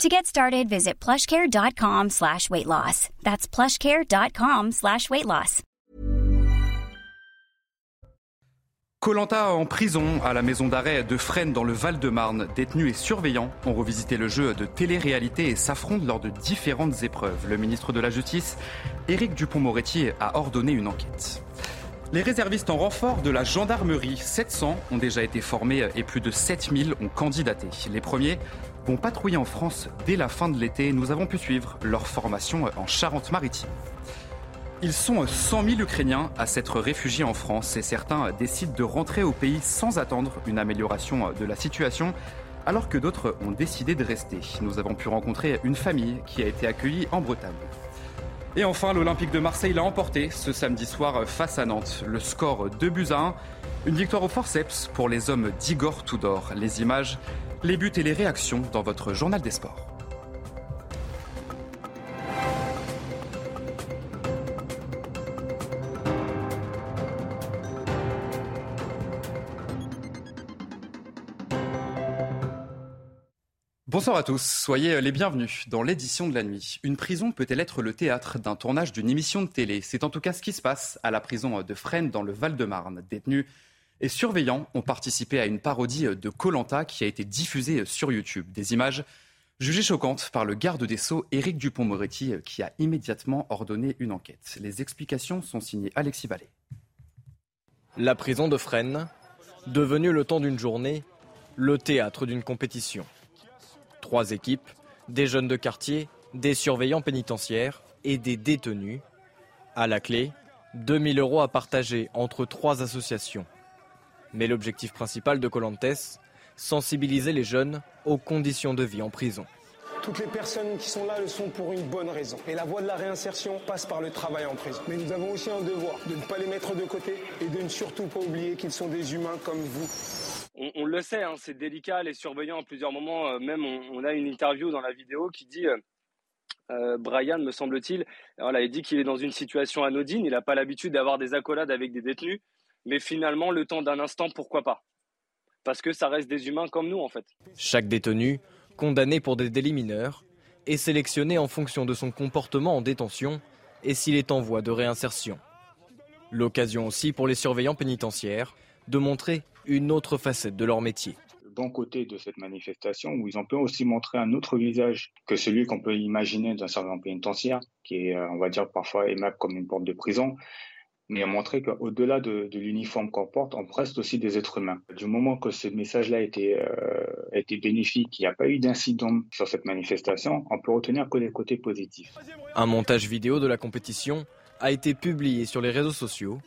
To get started, visit plushcare.com slash weight loss. That's plushcare.com slash weight loss. Colanta en prison à la maison d'arrêt de Fresnes dans le Val-de-Marne. Détenus et surveillants ont revisité le jeu de télé-réalité et s'affrontent lors de différentes épreuves. Le ministre de la Justice, Éric Dupont-Moretti, a ordonné une enquête. Les réservistes en renfort de la gendarmerie, 700 ont déjà été formés et plus de 7000 ont candidaté. Les premiers vont patrouiller en France dès la fin de l'été. Nous avons pu suivre leur formation en Charente-Maritime. Ils sont 100 000 Ukrainiens à s'être réfugiés en France et certains décident de rentrer au pays sans attendre une amélioration de la situation alors que d'autres ont décidé de rester. Nous avons pu rencontrer une famille qui a été accueillie en Bretagne. Et enfin, l'Olympique de Marseille l'a emporté ce samedi soir face à Nantes. Le score 2 buts à 1. Une victoire au forceps pour les hommes d'Igor Tudor. Les images, les buts et les réactions dans votre journal des sports. Bonsoir à tous, soyez les bienvenus dans l'édition de la nuit. Une prison peut-elle être le théâtre d'un tournage d'une émission de télé? C'est en tout cas ce qui se passe à la prison de Fresnes dans le Val-de-Marne. Détenus et surveillants ont participé à une parodie de Colanta qui a été diffusée sur YouTube. Des images jugées choquantes par le garde des Sceaux Éric Dupont-Moretti qui a immédiatement ordonné une enquête. Les explications sont signées Alexis Vallée. La prison de Fresnes, devenue le temps d'une journée, le théâtre d'une compétition. Trois équipes, des jeunes de quartier, des surveillants pénitentiaires et des détenus. À la clé, 2000 euros à partager entre trois associations. Mais l'objectif principal de Colantes, sensibiliser les jeunes aux conditions de vie en prison. Toutes les personnes qui sont là le sont pour une bonne raison. Et la voie de la réinsertion passe par le travail en prison. Mais nous avons aussi un devoir de ne pas les mettre de côté et de ne surtout pas oublier qu'ils sont des humains comme vous on, le sait, hein, c'est délicat, les surveillants à plusieurs moments, euh, même on, a une interview dans la vidéo qui dit, euh, euh, Brian me semble-t-il, voilà, il dit qu'il est dans une situation anodine, il n'a pas l'habitude d'avoir des accolades avec des détenus, mais finalement, le temps d'un instant, pourquoi pas? Parce que ça reste des humains comme nous en fait. Chaque détenu, condamné pour des délits mineurs, est sélectionné en fonction de son comportement en détention et s'il est en voie de réinsertion. L'occasion aussi pour les surveillants pénitentiaires de montrer une autre facette de leur métier. Le bon côté de cette manifestation, où ils ont pu aussi montrer un autre visage que celui qu'on peut imaginer d'un surveillant pénitentiaire, qui est, euh, on va dire, parfois aimable comme une porte de prison, mais à montrer qu'au-delà de, l'uniforme qu'on porte, on reste aussi des êtres humains. Du moment que ce message-là a été, euh, bénéfique, qu'il n'y a pas eu d'incident sur cette manifestation, on peut retenir que les côtés positifs. Un montage vidéo de la compétition a été publié sur les réseaux sociaux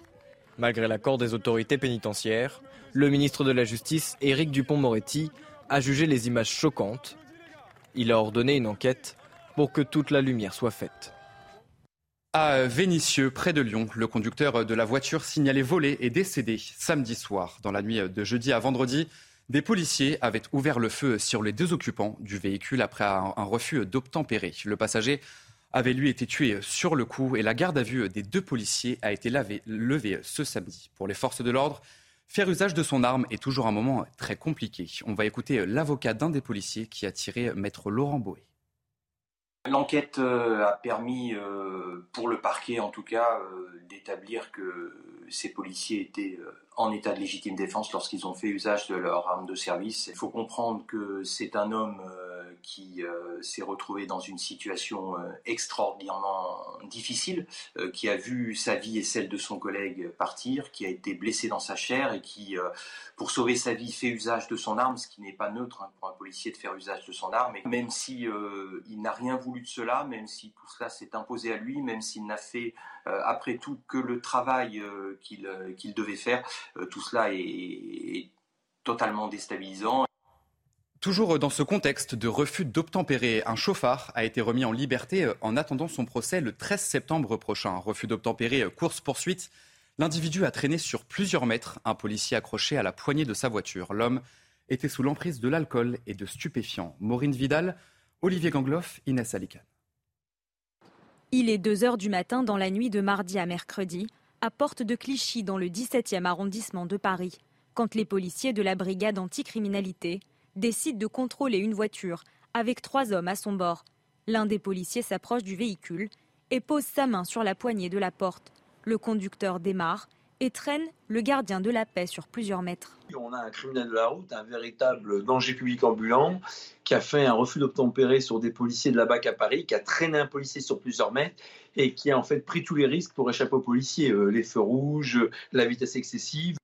Malgré l'accord des autorités pénitentiaires, le ministre de la Justice, Éric Dupont-Moretti, a jugé les images choquantes. Il a ordonné une enquête pour que toute la lumière soit faite. À Vénissieux, près de Lyon, le conducteur de la voiture signalée volée est décédé samedi soir. Dans la nuit de jeudi à vendredi, des policiers avaient ouvert le feu sur les deux occupants du véhicule après un refus d'obtempérer. Le passager avait lui été tué sur le coup et la garde à vue des deux policiers a été levée ce samedi. Pour les forces de l'ordre, faire usage de son arme est toujours un moment très compliqué. On va écouter l'avocat d'un des policiers qui a tiré maître Laurent Boé. L'enquête euh, a permis, euh, pour le parquet en tout cas, euh, d'établir que ces policiers étaient en état de légitime défense lorsqu'ils ont fait usage de leur arme de service. Il faut comprendre que c'est un homme qui euh, s'est retrouvé dans une situation euh, extraordinairement difficile, euh, qui a vu sa vie et celle de son collègue partir, qui a été blessé dans sa chair et qui, pour sauver sa vie, fait usage de son arme, ce qui n'est pas neutre hein, pour un policier de faire usage de son arme. Et même si il n'a rien voulu de cela, même si tout cela s'est imposé à lui, même s'il n'a fait après tout que le travail qu'il devait faire, tout cela est totalement déstabilisant. Toujours dans ce contexte de refus d'obtempérer, un chauffard a été remis en liberté en attendant son procès le 13 septembre prochain. Refus d'obtempérer, course-poursuite. L'individu a traîné sur plusieurs mètres un policier accroché à la poignée de sa voiture. L'homme était sous l'emprise de l'alcool et de stupéfiants. Maureen Vidal, Olivier Gangloff, Inès Alican. Il est 2 heures du matin dans la nuit de mardi à mercredi, à Porte de Clichy, dans le 17e arrondissement de Paris, quand les policiers de la brigade anticriminalité décide de contrôler une voiture avec trois hommes à son bord. L'un des policiers s'approche du véhicule et pose sa main sur la poignée de la porte. Le conducteur démarre et traîne le gardien de la paix sur plusieurs mètres. On a un criminel de la route, un véritable danger public ambulant, qui a fait un refus d'obtempérer sur des policiers de la BAC à Paris, qui a traîné un policier sur plusieurs mètres et qui a en fait pris tous les risques pour échapper aux policiers, euh, les feux rouges, la vitesse excessive.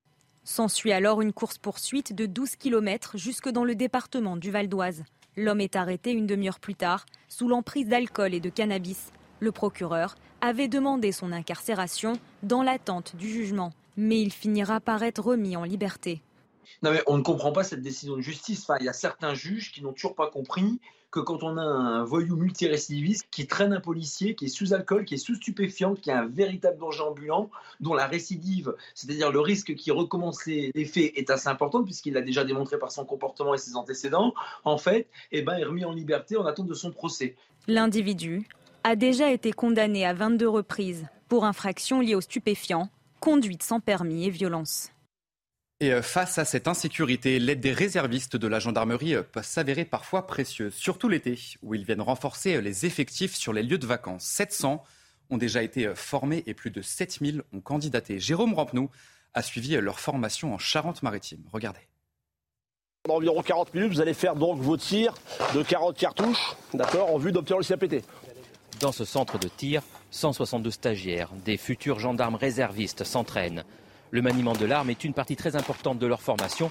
S'ensuit alors une course-poursuite de 12 km jusque dans le département du Val d'Oise. L'homme est arrêté une demi-heure plus tard, sous l'emprise d'alcool et de cannabis. Le procureur avait demandé son incarcération dans l'attente du jugement, mais il finira par être remis en liberté. Mais on ne comprend pas cette décision de justice. Enfin, il y a certains juges qui n'ont toujours pas compris que quand on a un voyou multirécidiviste qui traîne un policier, qui est sous alcool, qui est sous stupéfiant, qui a un véritable danger ambulant, dont la récidive, c'est-à-dire le risque qu'il recommence les, faits, est assez important puisqu'il l'a déjà démontré par son comportement et ses antécédents, en fait, eh ben, est remis en liberté en attente de son procès. L'individu a déjà été condamné à 22 reprises pour infractions liées aux stupéfiants, conduite sans permis et violence. Et euh, face à cette insécurité, l'aide des réservistes de la gendarmerie euh, peut s'avérer parfois précieuse, surtout l'été, où ils viennent renforcer euh, les effectifs sur les lieux de vacances. 700 ont déjà été formés et plus de 7000 ont candidaté. Jérôme Rampenou a suivi leur formation en Charente-Maritime. Regardez. Dans environ 40 minutes, vous allez faire donc vos tirs de 40 cartouches, d'accord, en vue d'obtenir le CAPT. Dans ce centre de tir, 162 stagiaires, des futurs gendarmes réservistes s'entraînent. Le maniement de l'arme est une partie très importante de leur formation,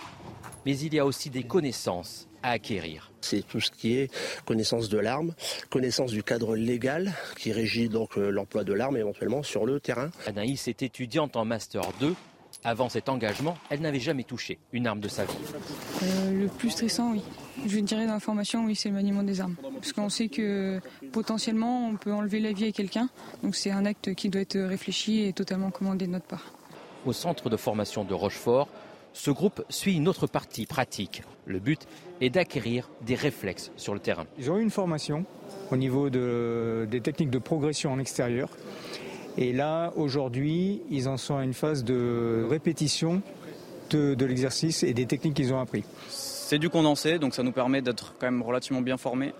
mais il y a aussi des connaissances à acquérir. C'est tout ce qui est connaissance de l'arme, connaissance du cadre légal qui régit donc euh, l'emploi de l'arme éventuellement sur le terrain. Anaïs est étudiante en master 2. Avant cet engagement, elle n'avait jamais touché une arme de sa vie. Euh, le plus stressant, oui. Je dirais dans la formation, oui, c'est le maniement des armes. Parce qu'on sait que potentiellement, on peut enlever la vie à quelqu'un. Donc c'est un acte qui doit être réfléchi et totalement commandé de notre part au centre de formation de Rochefort, ce groupe suit une autre partie pratique. Le but est d'acquérir des réflexes sur le terrain. Ils ont eu une formation au niveau des techniques de progression en extérieur. Et là, aujourd'hui, ils en sont à une phase de répétition de, de l'exercice et des techniques qu'ils ont appris. C'est du condensé, donc ça nous permet d'être quand même relativement bien formés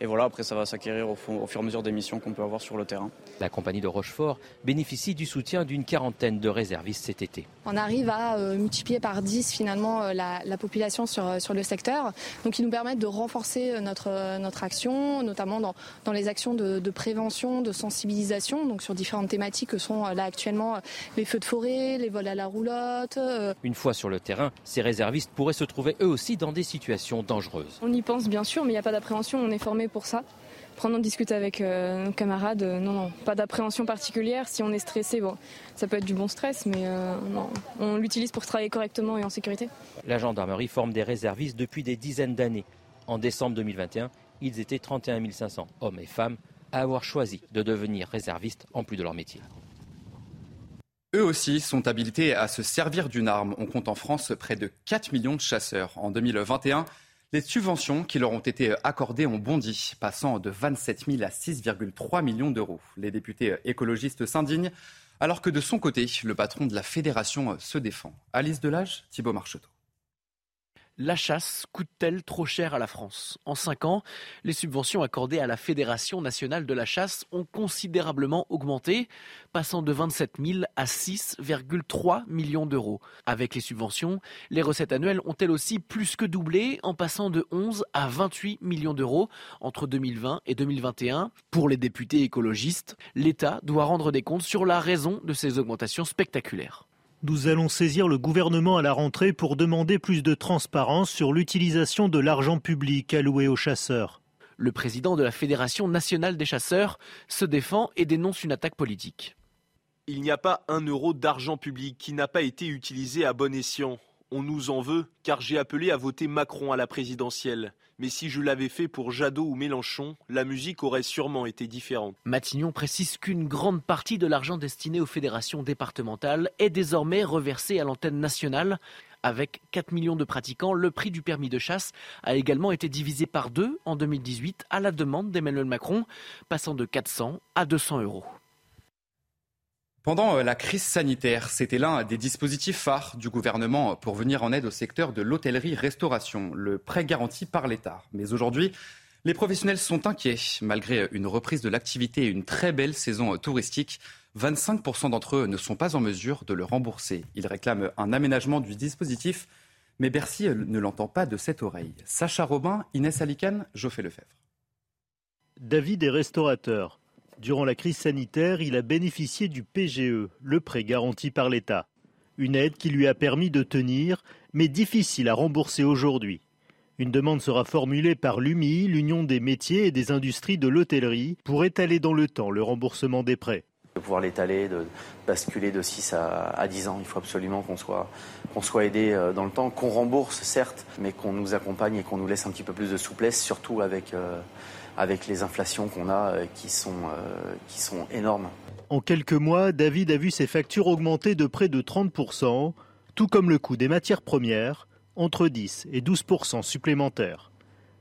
et voilà, après, ça va s'acquérir au, au, fur et à mesure des missions qu'on peut avoir sur le terrain. La compagnie de Rochefort bénéficie du soutien d'une quarantaine de réservistes cet été. On arrive à euh, multiplier par 10 finalement euh, la, la, population sur, euh, sur le secteur, donc ils nous permettent de renforcer notre, notre action, notamment dans, dans les actions de, de, prévention, de sensibilisation, donc sur différentes thématiques que sont là actuellement les feux de forêt, les vols à la roulotte. Une fois sur le terrain, ces réservistes pourraient se trouver eux aussi dans des situations dangereuses. On y pense bien sûr, mais il n'y a pas d'appréhension, on est formé pour ça. Prendre en discuter avec euh, nos camarades, euh, non, non, pas d'appréhension particulière. Si on est stressé, bon, ça peut être du bon stress, mais euh, non, on l'utilise pour travailler correctement et en sécurité. La gendarmerie forme des réservistes depuis des dizaines d'années. En décembre 2021, ils étaient 31 500 hommes et femmes à avoir choisi de devenir réservistes en plus de leur métier. Eux aussi sont habilités à se servir d'une arme. On compte en France près de 4 millions de chasseurs. En 2021, les subventions qui leur ont été accordées ont bondi, passant de 27 000 à 6,3 millions d'euros. Les députés écologistes s'indignent, alors que de son côté, le patron de la fédération se défend. Alice Delage, Thibault Marcheteau. La chasse coûte-t-elle trop cher à la France? En cinq ans, les subventions accordées à la Fédération nationale de la chasse ont considérablement augmenté, passant de 27 000 à 6,3 millions d'euros. Avec les subventions, les recettes annuelles ont elles aussi plus que doublé, en passant de 11 à 28 millions d'euros entre 2020 et 2021. Pour les députés écologistes, l'État doit rendre des comptes sur la raison de ces augmentations spectaculaires. Nous allons saisir le gouvernement à la rentrée pour demander plus de transparence sur l'utilisation de l'argent public alloué aux chasseurs. Le président de la Fédération nationale des chasseurs se défend et dénonce une attaque politique. Il n'y a pas un euro d'argent public qui n'a pas été utilisé à bon escient. On nous en veut car j'ai appelé à voter Macron à la présidentielle. Mais si je l'avais fait pour Jadot ou Mélenchon, la musique aurait sûrement été différente. Matignon précise qu'une grande partie de l'argent destiné aux fédérations départementales est désormais reversé à l'antenne nationale. Avec 4 millions de pratiquants, le prix du permis de chasse a également été divisé par deux en 2018 à la demande d'Emmanuel Macron, passant de 400 à 200 euros. Pendant euh, la crise sanitaire, c'était l'un des dispositifs phares du gouvernement pour venir en aide au secteur de l'hôtellerie-restauration, le prêt garanti par l'État. Mais aujourd'hui, les professionnels sont inquiets. Malgré une reprise de l'activité et une très belle saison touristique, 25% d'entre eux ne sont pas en mesure de le rembourser. Ils réclament un aménagement du dispositif, mais Bercy ne l'entend pas de cette oreille. Sacha Robin, Inès Alicane, Geoffrey Lefebvre. David est restaurateur. Durant la crise sanitaire, il a bénéficié du PGE, le prêt garanti par l'État. Une aide qui lui a permis de tenir, mais difficile à rembourser aujourd'hui. Une demande sera formulée par l'UMI, l'Union des métiers et des industries de l'hôtellerie, pour étaler dans le temps le remboursement des prêts. De pouvoir l'étaler, de basculer de 6 à, 10 ans, il faut absolument qu'on soit, qu'on soit aidé euh, dans le temps, qu'on rembourse certes, mais qu'on nous accompagne et qu'on nous laisse un petit peu plus de souplesse, surtout avec euh, avec les inflations qu'on a euh, qui sont, euh, qui sont énormes. En quelques mois, David a vu ses factures augmenter de près de 30%, tout comme le coût des matières premières, entre 10 et 12% supplémentaires.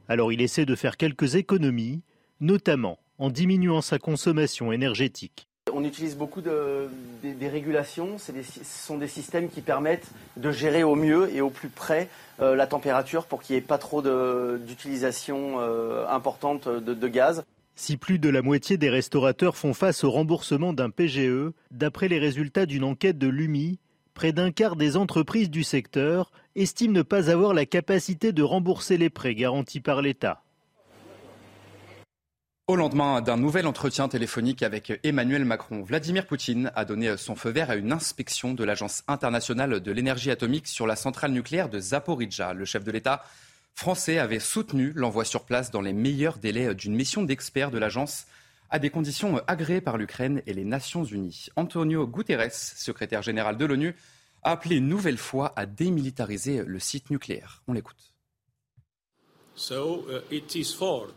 Alors il essaie de faire quelques économies, notamment en diminuant sa consommation énergétique. On utilise beaucoup de, des, régulations. ce sont des systèmes qui permettent de gérer au mieux et au plus près euh, la température pour qu'il n'y ait pas trop d'utilisation euh, importante de, gaz. Si plus de la moitié des restaurateurs font face au remboursement d'un PGE, d'après les résultats d'une enquête de l'UMI, près d'un quart des entreprises du secteur estiment ne pas avoir la capacité de rembourser les prêts garantis par l'État. Au lendemain d'un nouvel entretien téléphonique avec Emmanuel Macron, Vladimir Poutine a donné son feu vert à une inspection de l'Agence internationale de l'énergie atomique sur la centrale nucléaire de Zaporizhzhia. Le chef de l'État français avait soutenu l'envoi sur place dans les meilleurs délais d'une mission d'experts de l'agence à des conditions agréées par l'Ukraine et les Nations Unies. Antonio Guterres, secrétaire général de l'ONU, a appelé une nouvelle fois à démilitariser le site nucléaire. On l'écoute. Uh,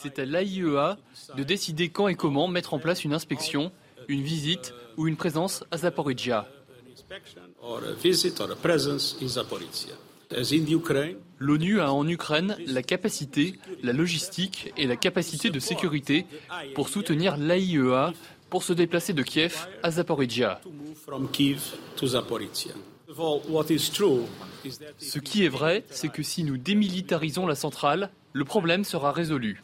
c'est à l'AIEA de décider quand et comment mettre en place une inspection, une visite ou une présence à Zaporizhia. L'ONU a en Ukraine la capacité, la logistique et la capacité de sécurité pour soutenir l'AIEA pour se déplacer de Kiev à Zaporizhia. Ce qui est vrai, c'est que si nous démilitarisons la centrale, le problème sera résolu.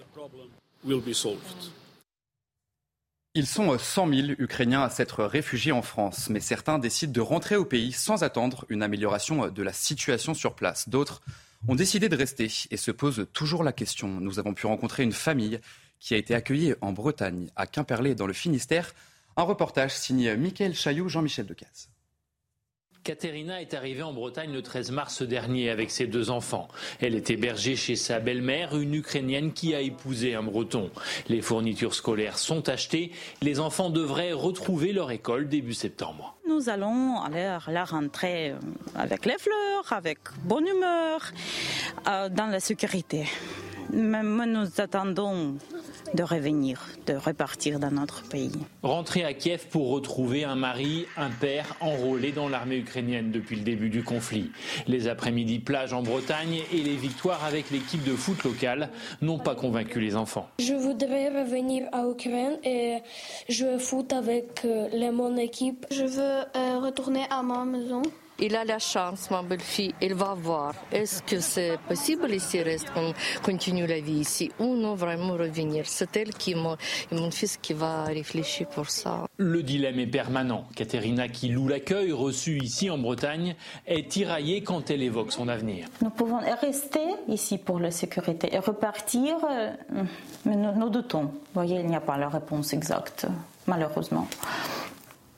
Ils sont 100 000 Ukrainiens à s'être réfugiés en France, mais certains décident de rentrer au pays sans attendre une amélioration de la situation sur place. D'autres ont décidé de rester et se posent toujours la question. Nous avons pu rencontrer une famille qui a été accueillie en Bretagne, à Quimperlé, dans le Finistère. Un reportage signé Michael Chailloux, Jean-Michel Decaze. Katerina est arrivée en Bretagne le 13 mars dernier avec ses deux enfants. Elle est hébergée chez sa belle-mère, une Ukrainienne qui a épousé un Breton. Les fournitures scolaires sont achetées. Les enfants devraient retrouver leur école début septembre. Nous allons aller la rentrée avec les fleurs, avec bonne humeur, euh, dans la sécurité. Même nous attendons de revenir, de repartir dans notre pays. Rentrer à Kiev pour retrouver un mari, un père enrôlé dans l'armée ukrainienne depuis le début du conflit. Les après-midi plage en Bretagne et les victoires avec l'équipe de foot locale n'ont pas convaincu les enfants. Je voudrais revenir à Ukraine et jouer foot avec euh, mon équipe. Je veux euh, retourner à ma maison. Il a la chance, ma belle-fille, il va voir. Est-ce que c'est possible ici, reste, qu'on continue la vie ici, ou non vraiment revenir? C'est elle qui, mon, mon fils qui va réfléchir pour ça. Le dilemme est permanent. Katerina, qui loue l'accueil reçu ici en Bretagne, est tiraillée quand elle évoque son avenir. Nous pouvons rester ici pour la sécurité et repartir, euh, mais nous, nous doutons. Vous voyez, il n'y a pas la réponse exacte, malheureusement.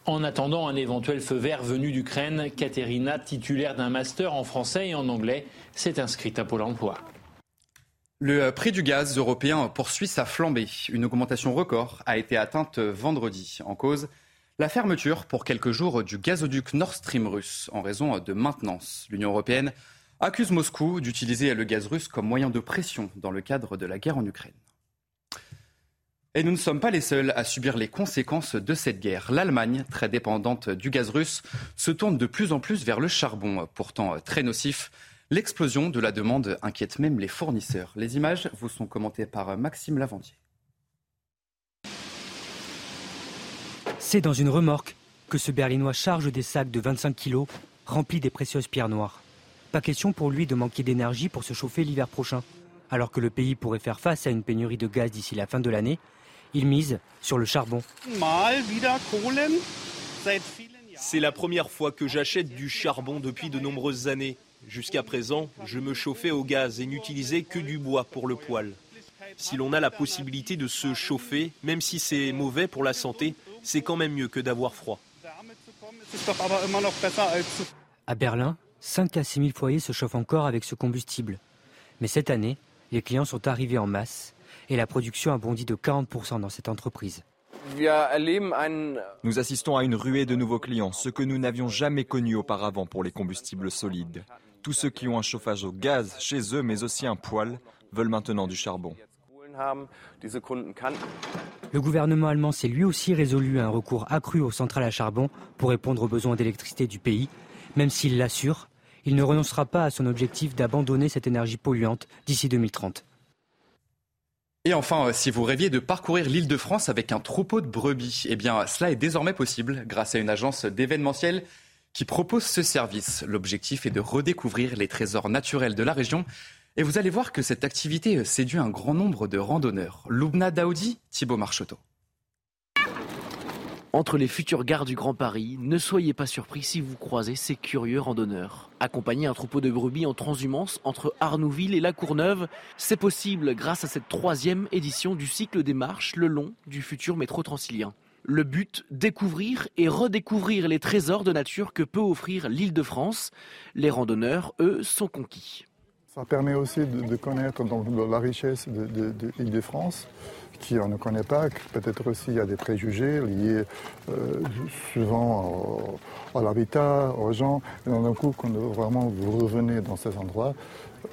En attendant un éventuel feu vert venu d'Ukraine, Katerina, titulaire d'un master en français et en anglais, s'est inscrite à Pôle emploi. Le prix du gaz européen poursuit sa flambée. Une augmentation record a été atteinte vendredi. En cause, La fermeture pour quelques jours du gazoduc Nord Stream russe en raison de maintenance. L'Union européenne accuse Moscou d'utiliser le gaz russe comme moyen de pression dans le cadre de la guerre en Ukraine. Et nous ne sommes pas les seuls à subir les conséquences de cette guerre. L'Allemagne, très dépendante du gaz russe, se tourne de plus en plus vers le charbon, pourtant très nocif. L'explosion de la demande inquiète même les fournisseurs. Les images vous sont commentées par Maxime Lavandier. C'est dans une remorque que ce Berlinois charge des sacs de 25 kilos remplis des précieuses pierres noires. Pas question pour lui de manquer d'énergie pour se chauffer l'hiver prochain. Alors que le pays pourrait faire face à une pénurie de gaz d'ici la fin de l'année, il mise sur le charbon. C'est la première fois que j'achète du charbon depuis de nombreuses années. Jusqu'à présent, je me chauffais au gaz et n'utilisais que du bois pour le poêle. Si l'on a la possibilité de se chauffer, même si c'est mauvais pour la santé, c'est quand même mieux que d'avoir froid. À Berlin, 5 à 6 000 foyers se chauffent encore avec ce combustible. Mais cette année, les clients sont arrivés en masse et la production a bondi de 40% dans cette entreprise. Nous assistons à une ruée de nouveaux clients, ce que nous n'avions jamais connu auparavant pour les combustibles solides. Tous ceux qui ont un chauffage au gaz chez eux, mais aussi un poêle, veulent maintenant du charbon. Le gouvernement allemand s'est lui aussi résolu à un recours accru aux centrales à charbon pour répondre aux besoins d'électricité du pays, même s'il l'assure, il ne renoncera pas à son objectif d'abandonner cette énergie polluante d'ici 2030. Et enfin, si vous rêviez de parcourir l'île de France avec un troupeau de brebis, eh bien, cela est désormais possible grâce à une agence d'événementiel qui propose ce service. L'objectif est de redécouvrir les trésors naturels de la région. Et vous allez voir que cette activité séduit un grand nombre de randonneurs. Loubna Daoudi, Thibaut Marcheteau. Entre les futures gares du Grand Paris, ne soyez pas surpris si vous croisez ces curieux randonneurs. Accompagner un troupeau de brebis en transhumance entre Arnouville et La Courneuve, c'est possible grâce à cette troisième édition du cycle des marches le long du futur métro transilien. Le but, découvrir et redécouvrir les trésors de nature que peut offrir l'île de France. Les randonneurs, eux, sont conquis. Ça permet aussi de, connaître la richesse de, l'île de France qui on ne connaît pas. Peut-être aussi il y a des préjugés liés euh, souvent à l'habitat, aux gens. Et d'un coup, quand vraiment vous revenez dans ces endroits,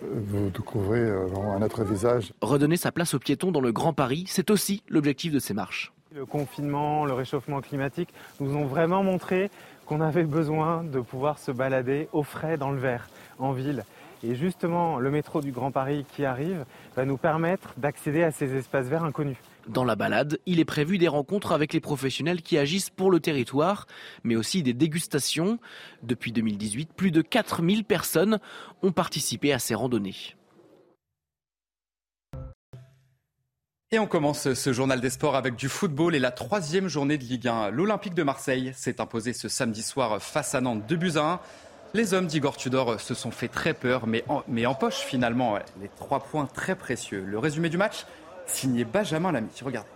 euh, vous découvrez euh, vraiment un autre visage. Redonner sa place aux piétons dans le Grand Paris, c'est aussi l'objectif de ces marches. Le confinement, le réchauffement climatique nous ont vraiment montré qu'on avait besoin de pouvoir se balader au frais dans le vert, en ville. Et justement, le métro du Grand Paris qui arrive va nous permettre d'accéder à ces espaces verts inconnus. Dans la balade, il est prévu des rencontres avec les professionnels qui agissent pour le territoire, mais aussi des dégustations. Depuis 2018, plus de 4000 personnes ont participé à ces randonnées. Et on commence ce journal des sports avec du football et la troisième journée de Ligue 1. L'Olympique de Marseille s'est imposé ce samedi soir face à Nantes 2 buts à 1. Les hommes d'Igor Tudor se sont fait très peur, mais, en, empochent finalement les trois points très précieux. Le résumé du match, signé Benjamin Lamy. Regardez.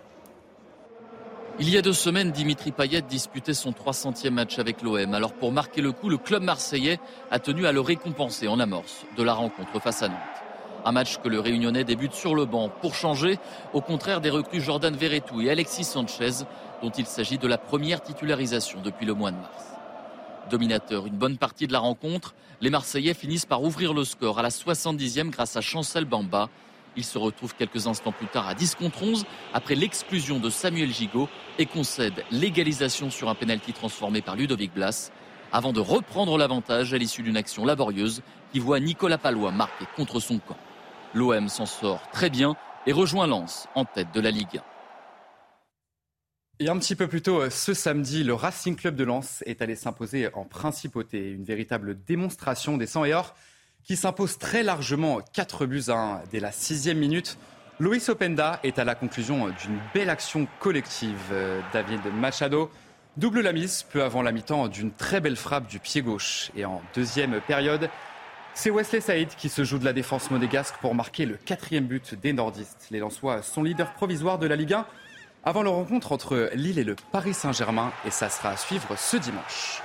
Il y a deux semaines, Dimitri Payet disputait son 300e match avec l'OM. Alors pour marquer le coup, le club marseillais a tenu à le récompenser en amorce de la rencontre face à Nantes. Un match que le Réunionnais débute sur le banc pour changer, au contraire des recrues Jordan Verretou et Alexis Sanchez, dont il s'agit de la première titularisation depuis le mois de mars dominateur une bonne partie de la rencontre. Les Marseillais finissent par ouvrir le score à la 70e grâce à Chancel Bamba. Il se retrouve quelques instants plus tard à 10 contre 11 après l'exclusion de Samuel Gigot et concède l'égalisation sur un pénalty transformé par Ludovic Blas avant de reprendre l'avantage à l'issue d'une action laborieuse qui voit Nicolas Palois marquer contre son camp. L'OM s'en sort très bien et rejoint Lens en tête de la Ligue 1. Et un petit peu plus tôt euh, ce samedi, le Racing Club de Lens est allé s'imposer en principauté. Une véritable démonstration des 100 et or qui s'impose très largement 4 buts à 1 dès la sixième minute. Luis Openda est à la conclusion d'une belle action collective. Euh, David Machado double la mise peu avant la mi-temps d'une très belle frappe du pied gauche. Et en deuxième période, c'est Wesley Saïd qui se joue de la défense monégasque pour marquer le quatrième but des nordistes. Les Lensois sont leaders provisoires de la Ligue 1 avant la rencontre entre Lille et le Paris Saint-Germain et ça sera à suivre ce dimanche.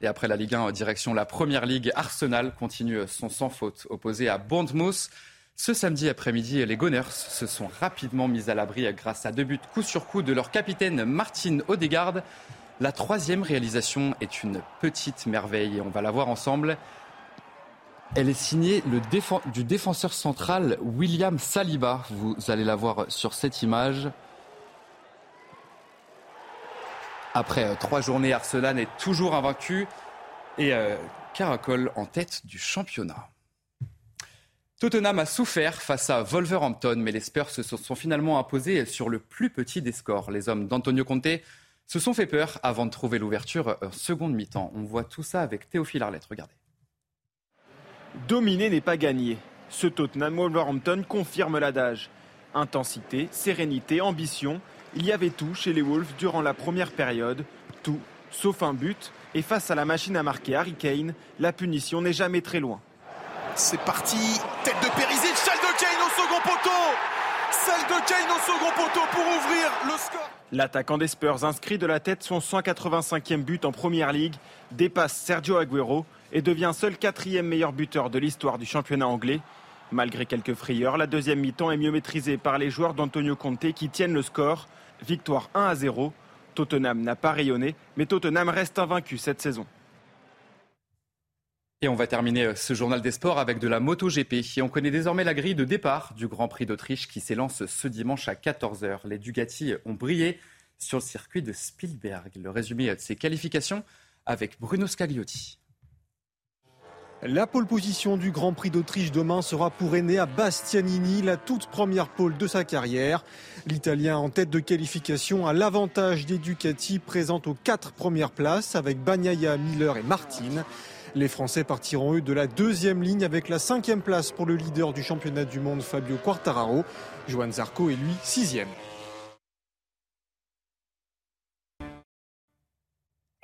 Et après la Ligue 1, direction la Première Ligue, Arsenal continue son sans faute opposé à Bournemouth. Ce samedi après-midi, les Gunners se sont rapidement mis à l'abri grâce à deux buts coup sur coup de leur capitaine Martine Odegaard. La troisième réalisation est une petite merveille et on va la voir ensemble. Elle est signée du défenseur central William Saliba. Vous allez la voir sur cette image. Après euh, trois journées, Arsenal est toujours invaincu et euh, caracole en tête du championnat. Tottenham a souffert face à Wolverhampton, mais les Spurs se sont finalement imposés sur le plus petit des scores. Les hommes d'Antonio Conte se sont fait peur avant de trouver l'ouverture en seconde mi-temps. On voit tout ça avec Théophile Arlette. Regardez. Dominer n'est pas gagné. Ce Tottenham Wolverhampton confirme l'adage. Intensité, sérénité, ambition, il y avait tout chez les Wolves durant la première période, tout, sauf un but, et face à la machine à marquer Harry Kane, la punition n'est jamais très loin. C'est parti, tête de Perisic, celle de Kane au second poteau Celle de Kane au second poteau pour ouvrir le score L'attaquant des Spurs inscrit de la tête son 185e but en Première Ligue, dépasse Sergio Aguero et devient seul quatrième meilleur buteur de l'histoire du championnat anglais. Malgré quelques frayeurs, la deuxième mi-temps est mieux maîtrisée par les joueurs d'Antonio Conte qui tiennent le score. Victoire 1 à 0. Tottenham n'a pas rayonné, mais Tottenham reste invaincu cette saison. Et on va terminer euh, ce journal des sports avec de la MotoGP. Et on connaît désormais la grille de départ du Grand Prix d'Autriche qui s'élance ce dimanche à 14h. Les Dugatti ont brillé sur le circuit de Spielberg. Le résumé de ces qualifications avec Bruno Scagliotti. La pole position du Grand Prix d'Autriche demain sera pour Enea Bastianini, la toute première pole de sa carrière. L'Italien en tête de qualification a l'avantage des Ducati présentes aux quatre premières places avec Bagnaia, Miller et Martin. Les Français partiront eux de la deuxième ligne avec la cinquième place pour le leader du championnat du monde Fabio Quartararo. Johan Zarco est lui sixième.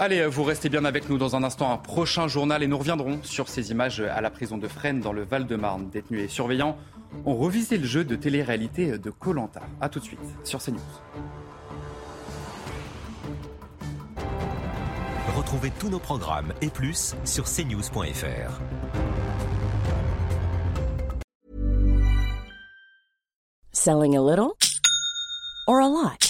Allez, vous restez bien avec nous dans un instant, un prochain journal et nous reviendrons sur ces images à la prison de Fresnes dans le Val-de-Marne. Détenus et surveillants ont revisé le jeu de télé-réalité de Colanta. A tout de suite sur CNews. Retrouvez tous nos programmes et plus sur cnews.fr. Selling a little or a lot?